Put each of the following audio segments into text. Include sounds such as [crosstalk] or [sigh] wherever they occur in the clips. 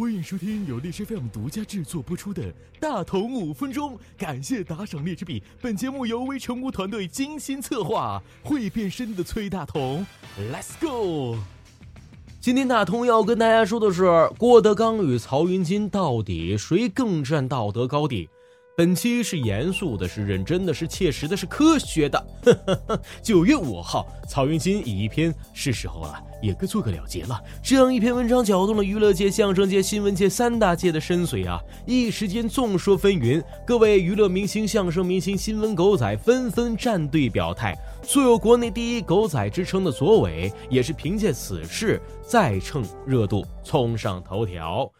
欢迎收听由荔枝 FM 独家制作播出的《大同五分钟》，感谢打赏荔枝币。本节目由微成功团队精心策划，会变身的崔大同，Let's go！今天大同要跟大家说的是，郭德纲与曹云金到底谁更占道德高地？本期是严肃的，是认真的，是切实的，是科学的。[laughs] 九月五号，曹云金以一篇是时候了，也该做个了结了。这样一篇文章搅动了娱乐界、相声界、新闻界三大界的深邃啊！一时间众说纷纭，各位娱乐明星、相声明星、新闻狗仔纷纷站队表态。素有国内第一狗仔之称的左伟，也是凭借此事再蹭热度，冲上头条。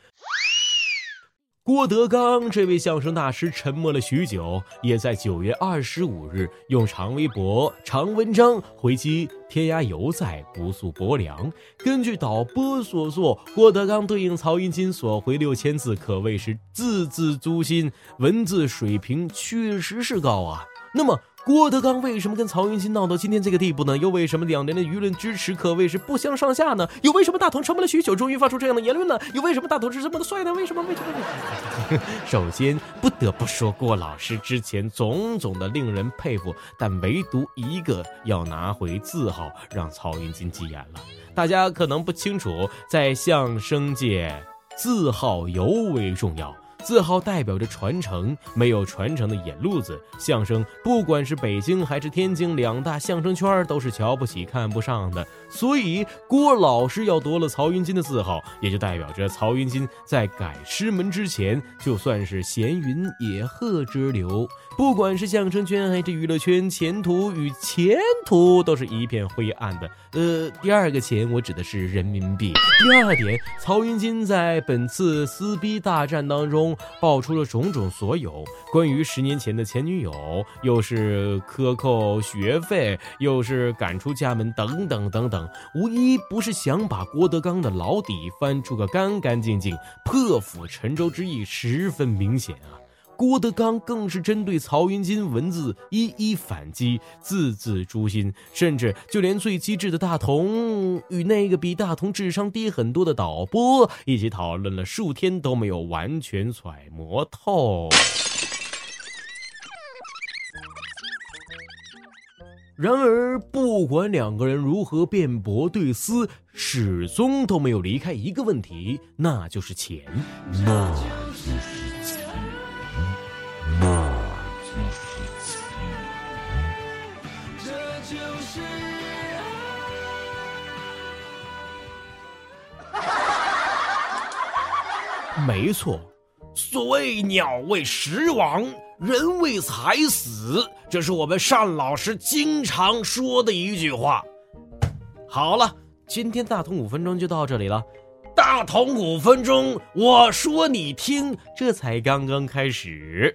郭德纲这位相声大师沉默了许久，也在九月二十五日用长微博、长文章回击天涯犹在，不诉薄凉。根据导播所作，郭德纲对应曹云金所回六千字，可谓是字字诛心，文字水平确实是高啊。那么。郭德纲为什么跟曹云金闹到今天这个地步呢？又为什么两年的舆论支持可谓是不相上下呢？又为什么大同沉默了许久，终于发出这样的言论呢？又为什么大同是这么的帅呢？为什么？为什么？首先不得不说，郭老师之前种种的令人佩服，但唯独一个要拿回字号，让曹云金急眼了。大家可能不清楚，在相声界，字号尤为重要。字号代表着传承，没有传承的野路子，相声不管是北京还是天津两大相声圈都是瞧不起、看不上的。所以郭老师要夺了曹云金的字号，也就代表着曹云金在改师门之前，就算是闲云野鹤之流。不管是相声圈还是娱乐圈，前途与前途都是一片灰暗的。呃，第二个钱，我指的是人民币。第二点，曹云金在本次撕逼大战当中爆出了种种所有，关于十年前的前女友，又是克扣学费，又是赶出家门，等等等等，无一不是想把郭德纲的老底翻出个干干净净，破釜沉舟之意十分明显啊。郭德纲更是针对曹云金文字一一反击，字字诛心，甚至就连最机智的大同与那个比大同智商低很多的导播一起讨论了数天都没有完全揣摩透。然而，不管两个人如何辩驳对撕，始终都没有离开一个问题，那就是钱。那 [laughs] 没错，所谓“鸟为食亡，人为财死”，这是我们单老师经常说的一句话。好了，今天大同五分钟就到这里了。大同五分钟，我说你听，这才刚刚开始。